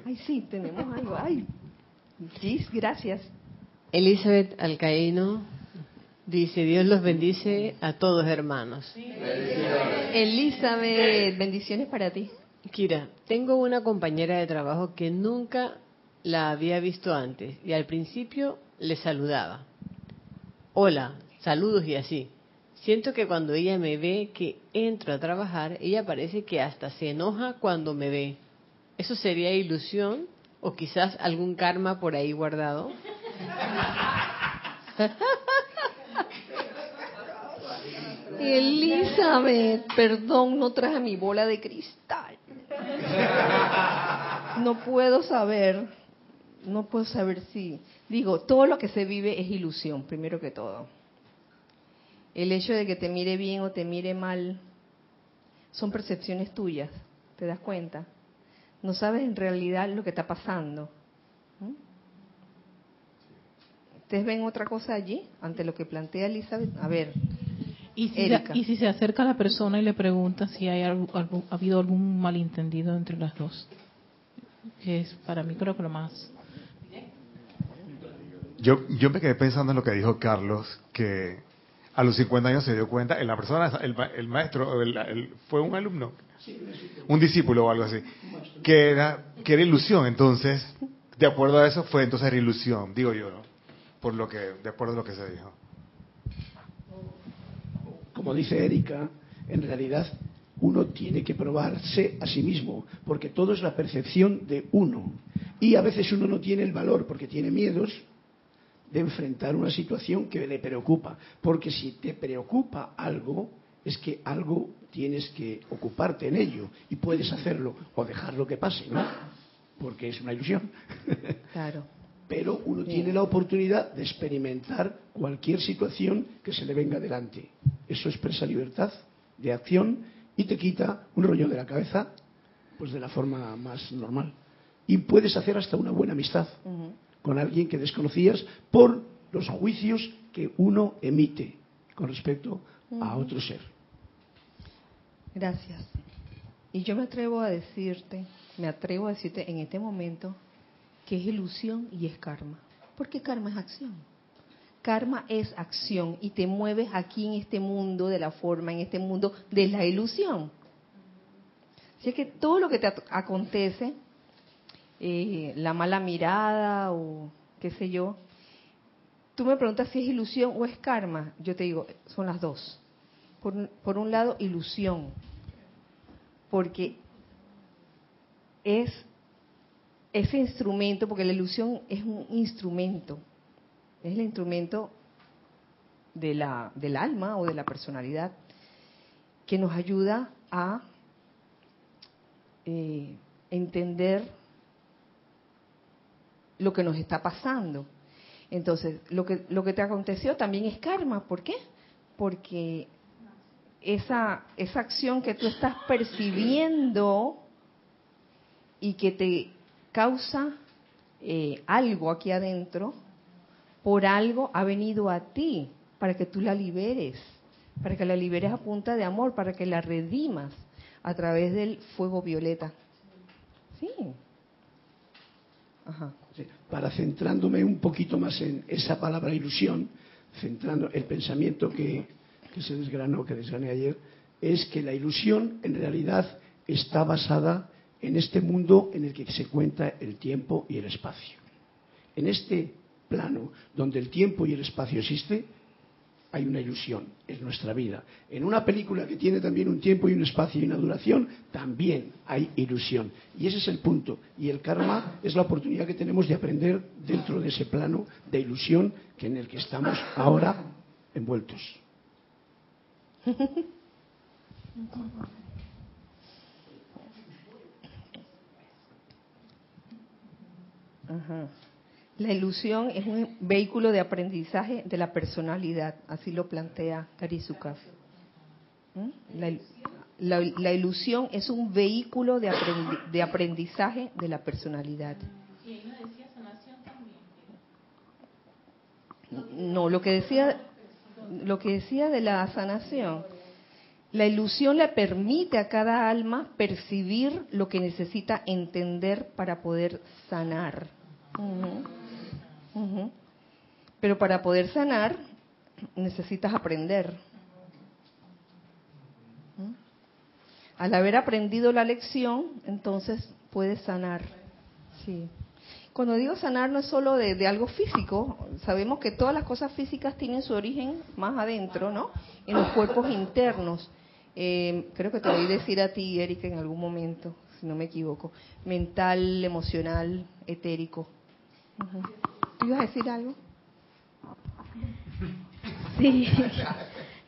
Ay, sí, tenemos algo. Ay, Gis, gracias. Elizabeth Alcaíno dice, Dios los bendice a todos hermanos. Elizabeth, bendiciones para ti. Kira, tengo una compañera de trabajo que nunca la había visto antes y al principio le saludaba. Hola, saludos y así. Siento que cuando ella me ve que entro a trabajar, ella parece que hasta se enoja cuando me ve. ¿Eso sería ilusión o quizás algún karma por ahí guardado? Elizabeth, perdón, no traje mi bola de cristal. No puedo saber, no puedo saber si, digo, todo lo que se vive es ilusión, primero que todo. El hecho de que te mire bien o te mire mal son percepciones tuyas, ¿te das cuenta? No sabes en realidad lo que está pasando. ¿Mm? ¿Ustedes ven otra cosa allí ante lo que plantea Elizabeth? A ver, Y si, Erika. y si se acerca a la persona y le pregunta si hay algo- algo- ha habido algún malentendido entre las dos, que es para mí creo que lo más. Yo, yo me quedé pensando en lo que dijo Carlos, que a los 50 años se dio cuenta, en la persona, el, el maestro, el- el- fue un alumno, un discípulo o algo así, que, era, que era ilusión, entonces, de acuerdo a eso fue entonces era ilusión, digo yo, ¿no? Por lo que, de acuerdo a lo que se dijo. Como dice Erika, en realidad uno tiene que probarse a sí mismo, porque todo es la percepción de uno. Y a veces uno no tiene el valor porque tiene miedos de enfrentar una situación que le preocupa. Porque si te preocupa algo, es que algo tienes que ocuparte en ello y puedes hacerlo o dejarlo que pase, ¿no? Porque es una ilusión. Claro. Pero uno tiene la oportunidad de experimentar cualquier situación que se le venga delante. Eso expresa libertad de acción y te quita un rollo de la cabeza, pues de la forma más normal. Y puedes hacer hasta una buena amistad. Con alguien que desconocías por los juicios que uno emite con respecto a otro ser. Gracias. Y yo me atrevo a decirte, me atrevo a decirte en este momento que es ilusión y es karma. Porque karma es acción. Karma es acción y te mueves aquí en este mundo de la forma, en este mundo de la ilusión. Así que todo lo que te ac- acontece, eh, la mala mirada o qué sé yo, tú me preguntas si es ilusión o es karma. Yo te digo, son las dos. Por, por un lado, ilusión, porque es ese instrumento, porque la ilusión es un instrumento, es el instrumento de la, del alma o de la personalidad que nos ayuda a eh, entender lo que nos está pasando. Entonces, lo que, lo que te aconteció también es karma. ¿Por qué? Porque esa, esa acción que tú estás percibiendo y que te causa eh, algo aquí adentro, por algo ha venido a ti, para que tú la liberes, para que la liberes a punta de amor, para que la redimas a través del fuego violeta. Sí. Ajá. Para centrándome un poquito más en esa palabra ilusión, centrando el pensamiento que, se desgranó, que desgrané ayer, es que la ilusión en realidad está basada en este mundo en el que se cuenta el tiempo y el espacio. En este plano donde el tiempo y el espacio existe, hay una ilusión, es nuestra vida. En una película que tiene también un tiempo y un espacio y una duración, también hay ilusión. Y ese es el punto. Y el karma es la oportunidad que tenemos de aprender dentro de ese plano de ilusión que en el que estamos ahora envueltos. La ilusión es un vehículo de aprendizaje de la personalidad, así lo plantea Karizuka. ¿Mm? La, la- la ilusión es un vehículo de, aprendi- de aprendizaje de la personalidad. No, lo que decía, lo que decía de la sanación, la ilusión le permite a cada alma percibir lo que necesita entender para poder sanar. Ujú. Pero para poder sanar necesitas aprender. ¿Mm? Al haber aprendido la lección, entonces puedes sanar. Sí. Cuando digo sanar no es solo de, algo físico, sabemos que todas las cosas físicas tienen su origen más adentro, ¿no? En los cuerpos internos. Eh, creo que te oí decir a ti, Erika, en algún momento, si no me equivoco, mental, emocional, etérico. Ujú. ¿Tú ibas a decir algo? Sí,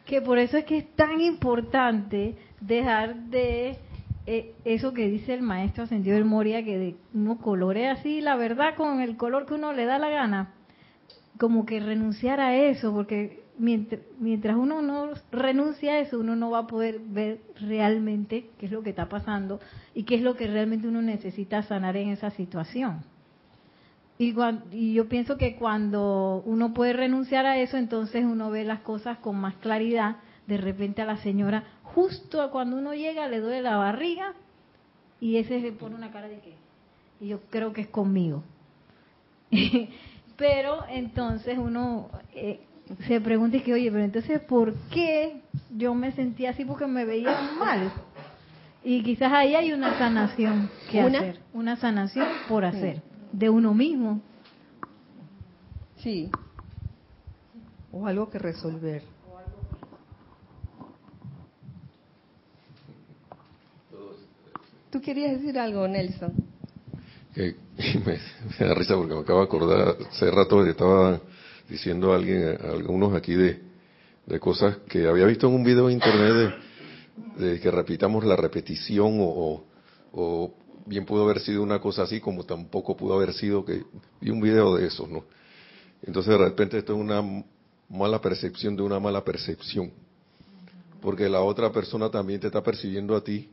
que por eso es que es tan importante dejar de eh, eso que dice el maestro ascendido del Moria, que de uno colorea así la verdad con el color que uno le da la gana, como que renunciar a eso, porque mientras, mientras uno no renuncia a eso, uno no va a poder ver realmente qué es lo que está pasando y qué es lo que realmente uno necesita sanar en esa situación. Y, y yo pienso que cuando uno puede renunciar a eso, entonces uno ve las cosas con más claridad. De repente a la señora, justo cuando uno llega, le duele la barriga y ese se pone una cara de que, y yo creo que es conmigo. pero entonces uno eh, se pregunta y que, oye, pero entonces, ¿por qué yo me sentía así? Porque me veía mal. Y quizás ahí hay una sanación que ¿Una? hacer, una sanación por hacer, de uno mismo. Sí. O algo que resolver. ¿Tú querías decir algo, Nelson? que me, me da risa porque me acabo de acordar, hace rato que estaba diciendo a alguien, a algunos aquí de, de cosas que había visto en un video de internet de, de que repitamos la repetición o, o, o bien pudo haber sido una cosa así como tampoco pudo haber sido que vi un video de eso, ¿no? Entonces de repente esto es una mala percepción de una mala percepción, porque la otra persona también te está percibiendo a ti.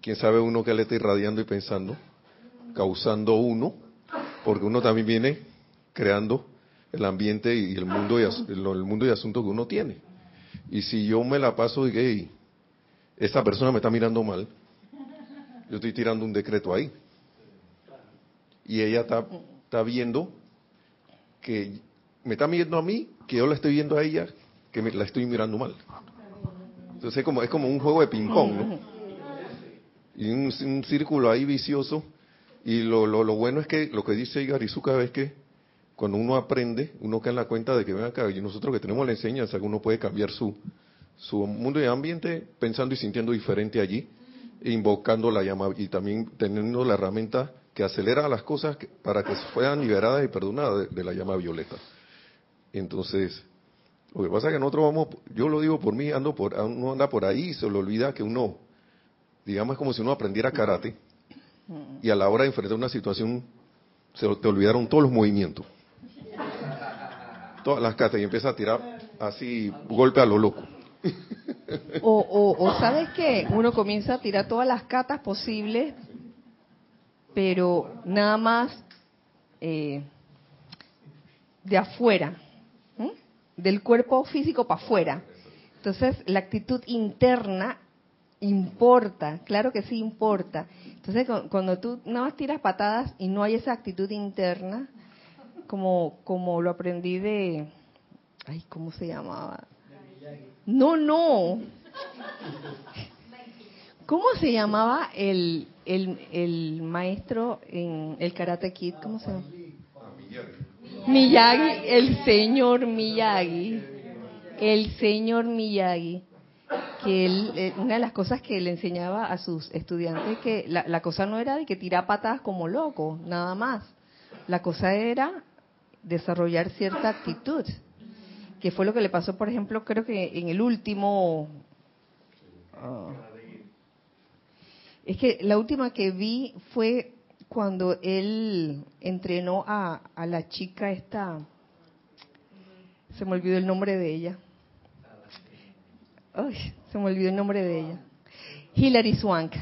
Quién sabe uno que le está irradiando y pensando, causando uno, porque uno también viene creando el ambiente y el mundo y el, mundo y asunto que uno tiene. Y si yo me la paso de gay, esa persona me está mirando mal, yo estoy tirando un decreto ahí. Y ella está, está viendo que me está viendo a mí, que yo la estoy viendo a ella, que me, la estoy mirando mal. Entonces es como, es como un juego de ping-pong, ¿no? Y un, círculo ahí vicioso. Y lo, lo, lo bueno es que lo que dice Igarizuka es que cuando uno aprende, uno cae en la cuenta de que ven acá, y nosotros que tenemos la enseñanza, que uno puede cambiar su, su mundo y ambiente pensando y sintiendo diferente allí, invocando la llama y también teniendo la herramienta que acelera las cosas para que fueran liberadas y perdonadas de, la llama violeta. Entonces, lo que pasa es que nosotros vamos, yo lo digo por mí, ando por, uno anda por ahí y se le olvida que uno, digamos, es como si uno aprendiera karate y a la hora de enfrentar una situación se te olvidaron todos los movimientos. Todas las catas y empieza a tirar así golpe a lo loco. O, o, sabes que uno comienza a tirar todas las catas posibles, pero nada más eh, de afuera, del cuerpo físico para afuera. Entonces, la actitud interna importa, claro que sí importa. Entonces, cu- cuando tú nada más tiras patadas y no hay esa actitud interna, como, como lo aprendí de, ay, ¿cómo se llamaba? No, no. ¿Cómo se llamaba el, el, el maestro en el Karate Kid? ¿Cómo se llama? Miyagi, el señor Miyagi. El señor Miyagi. Que él, eh, una de las cosas que le enseñaba a sus estudiantes que la, la cosa no era de que tirar patadas como loco, nada más. La cosa era desarrollar cierta actitud que fue lo que le pasó, por ejemplo, creo que en el último... ah, es que la última que vi fue cuando él entrenó a, a la chica esta... Se me olvidó el nombre de ella. Se me olvidó el nombre de ella. Hilary Swank.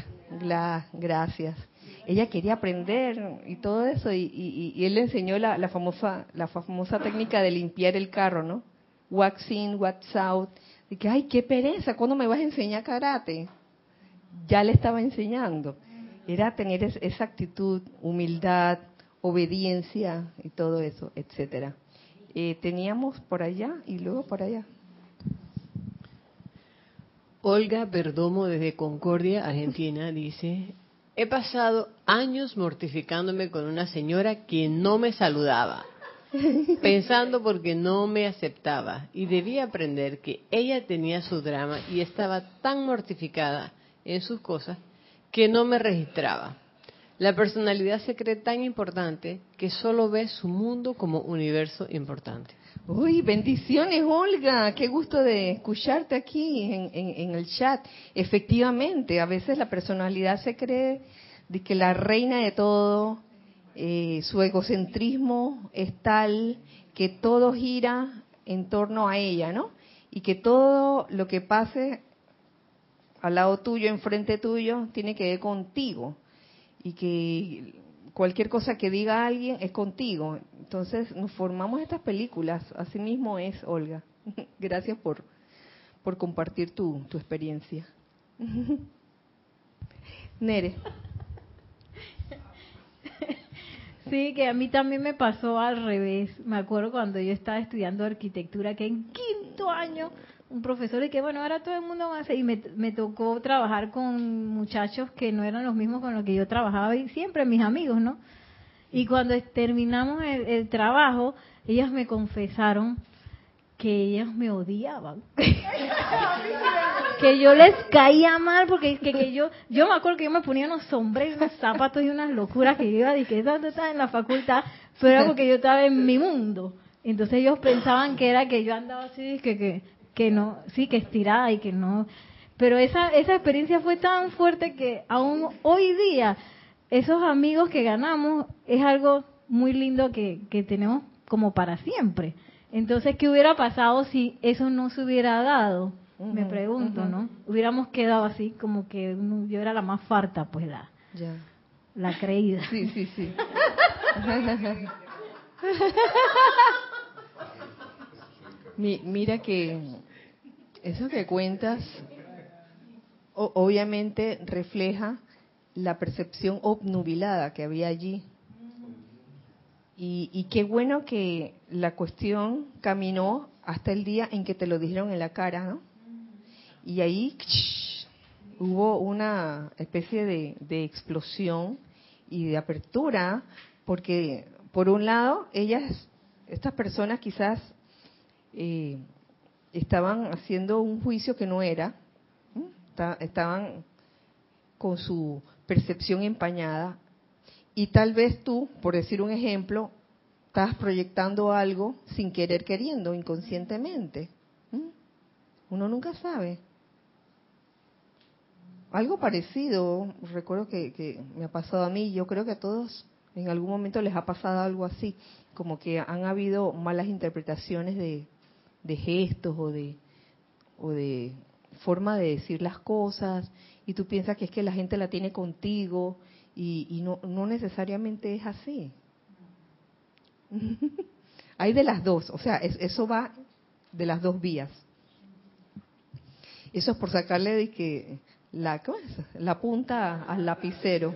Gracias. Ella quería aprender y todo eso y, y- y él le enseñó la, la famosa la famosa técnica de limpiar el carro, ¿no? Wax in, wax out. Y que, ay, qué pereza, ¿cuándo me vas a enseñar karate? Ya le estaba enseñando. Era tener es- esa actitud, humildad, obediencia y todo eso, etcétera. Eh, teníamos por allá y luego por allá. Olga Perdomo desde Concordia, Argentina, dice, he pasado años mortificándome con una señora que no me saludaba, pensando porque no me aceptaba y debía aprender que ella tenía su drama y estaba tan mortificada en sus cosas que no me registraba. La personalidad se cree tan importante que solo ve su mundo como universo importante. Uy, bendiciones, Olga. Qué gusto de escucharte aquí en, en- en el chat. Efectivamente, a veces la personalidad se cree de que la reina de todo, eh, su egocentrismo es tal que todo gira en torno a ella, ¿no? Y que todo lo que pase al lado tuyo, enfrente tuyo, tiene que ver contigo. Y que cualquier cosa que diga alguien es contigo. Entonces nos formamos estas películas. Así mismo es, Olga. Gracias por, por compartir tu, tu experiencia. Nere. Sí, que a mí también me pasó al revés. Me acuerdo cuando yo estaba estudiando arquitectura, que en quinto año un profesor y que bueno, ahora todo el mundo va a hacer, y me, me tocó trabajar con muchachos que no eran los mismos con los que yo trabajaba y siempre mis amigos, ¿no? Y cuando terminamos el, el trabajo, ellas me confesaron que ellas me odiaban. que yo les caía mal porque que, que yo yo me acuerdo que yo me ponía unos sombreros, unos zapatos y unas locuras que yo iba y que ¿dónde estaba en la facultad? Pero era porque yo estaba en mi mundo. Entonces ellos pensaban que era que yo andaba así, que, que, que no, sí, que estirada y que no. Pero esa, esa experiencia fue tan fuerte que aún hoy día esos amigos que ganamos es algo muy lindo que, que tenemos como para siempre. Entonces, ¿qué hubiera pasado si eso no se hubiera dado? Me pregunto. ¿no? Hubiéramos quedado así como que uno- yo era la más farta, pues la, Ya. la creída. Sí, sí, sí. Mi- mira que eso que cuentas o- obviamente refleja la percepción obnubilada que había allí. Y, y qué bueno que la cuestión caminó hasta el día en que te lo dijeron en la cara, ¿no? Y ahí hubo una especie de, explosión y de apertura, porque por un lado, ellas, estas personas quizás eh, estaban haciendo un juicio que no era, estaban con su percepción empañada, y tal vez tú, por decir un ejemplo, estás proyectando algo sin querer queriendo, inconscientemente. Uno nunca sabe. Algo parecido, recuerdo que, que me ha pasado a mí, yo creo que a todos en algún momento les ha pasado algo así, como que han habido malas interpretaciones de, gestos o de, o de forma de decir las cosas, y tú piensas que es que la gente la tiene contigo, y, y no, no necesariamente es así. Hay de las dos, o sea, es- eso va de las dos vías. Eso es por sacarle de que la, ¿cómo la punta al lapicero,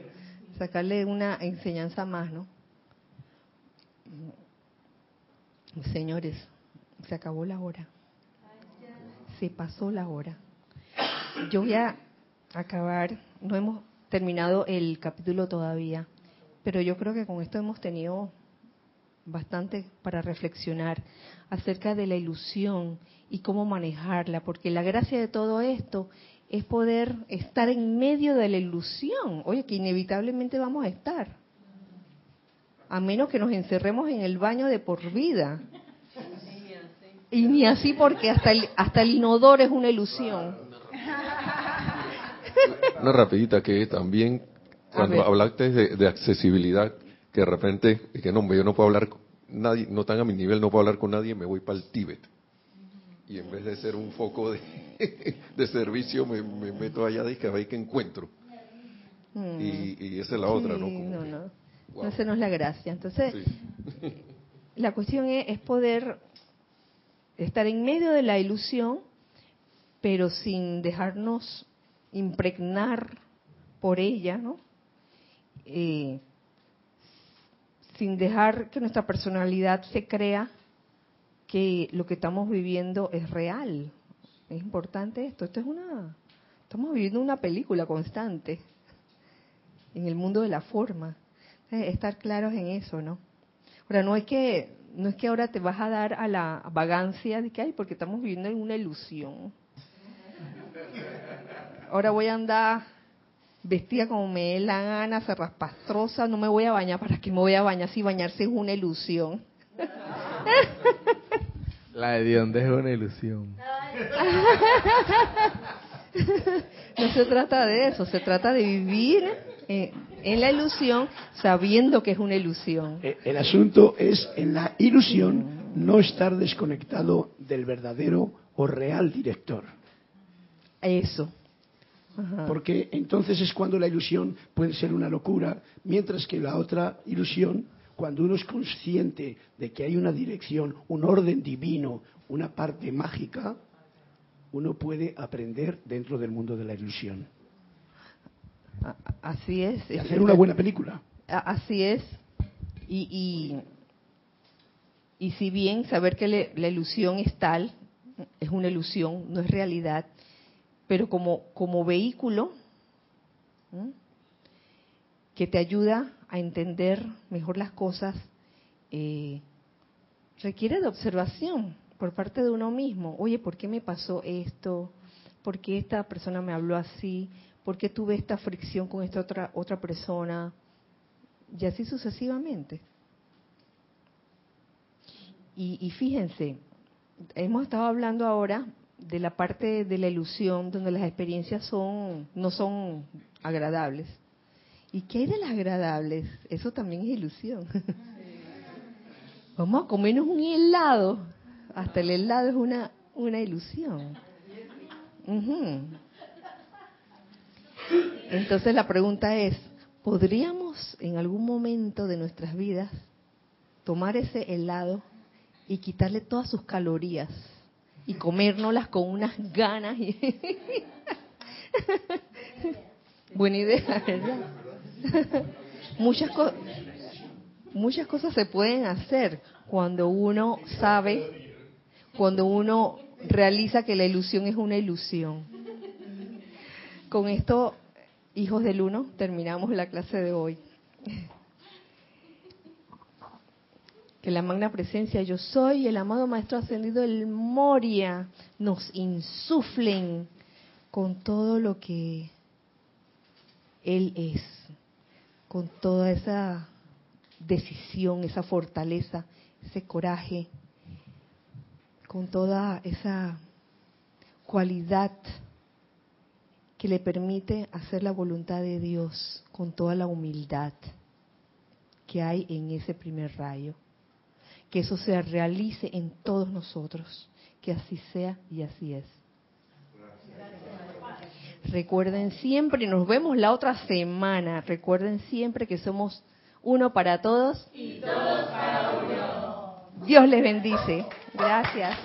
sacarle una enseñanza más, ¿no? Señores, se acabó la hora. Se pasó la hora. Yo voy a acabar, no hemos terminado el capítulo todavía, pero yo creo que con esto hemos tenido bastante para reflexionar acerca de la ilusión y cómo manejarla, porque la gracia de todo esto es poder estar en medio de la ilusión, oye, que inevitablemente vamos a estar, a menos que nos encerremos en el baño de por vida. Y ni así porque hasta el, hasta el inodoro es una ilusión. Una rapidita que también, cuando hablaste de, de accesibilidad, que de repente, que no, yo no puedo hablar nadie, no tan a mi nivel, no puedo hablar con nadie, me voy para el Tíbet. Y en vez de ser un foco de, de servicio, me, me meto allá de que a ver qué encuentro. Mm. Y, y esa es la otra, ¿no? Como no, que- no. wow. No, esa no es la gracia. Entonces, Sí. la cuestión es, es poder estar en medio de la ilusión, pero sin dejarnos impregnar por ella, ¿no? Eh, sin dejar que nuestra personalidad se crea que lo que estamos viviendo es real. Es importante esto. Esto es una. Estamos viviendo una película constante en el mundo de la forma. Estar claros en eso, ¿no? Ahora, no es que no es que ahora te vas a dar a la vagancia de que hay, porque estamos viviendo en una ilusión. Ahora voy a andar vestida como me dé la gana, zarraspastrosa, no me voy a bañar, ¿para qué me voy a bañar si bañarse es una ilusión? La de Dios es una ilusión. No se trata de eso, se trata de vivir eh, en la ilusión sabiendo que es una ilusión. Eh, El asunto es en la ilusión no estar desconectado del verdadero o real director. Eso. Ajá. Porque entonces es cuando la ilusión puede ser una locura, mientras que la otra ilusión, cuando uno es consciente de que hay una dirección, un orden divino, una parte mágica, uno puede aprender dentro del mundo de la ilusión. Así es. Y hacer una buena película. Así es. Y, y, y si bien saber que le- la ilusión es tal, es una ilusión, no es realidad, pero como, como vehículo. Que te ayuda a entender mejor las cosas, eh, requiere de observación por parte de uno mismo. Oye, ¿por qué me pasó esto? ¿Por qué esta persona me habló así? ¿Por qué tuve esta fricción con esta otra, otra persona? Y así sucesivamente. Y, y fíjense, hemos estado hablando ahora de la parte de la ilusión donde las experiencias son no son agradables. ¿Y qué hay de las agradables? Eso también es ilusión. Vamos a comernos un helado. Hasta el helado es una, una ilusión. Ujú. Entonces la pregunta es, ¿podríamos en algún momento de nuestras vidas tomar ese helado y quitarle todas sus calorías y comérnoslas con unas ganas? Buena idea, ¿verdad? muchas, muchas cosas se pueden hacer cuando uno sabe, cuando uno realiza que la ilusión es una ilusión. Con esto, hijos del uno, terminamos la clase de hoy. Que la magna presencia yo soy, el amado Maestro Ascendido, el Moria, nos insuflen con todo lo que Él es, con toda esa decisión, esa fortaleza, ese coraje, con toda esa cualidad que le permite hacer la voluntad de Dios con toda la humildad que hay en ese primer rayo. Que eso se realice en todos nosotros, que así sea y así es. Recuerden siempre, nos vemos la otra semana, recuerden siempre que somos uno para todos y todos para uno. Dios les bendice. Gracias.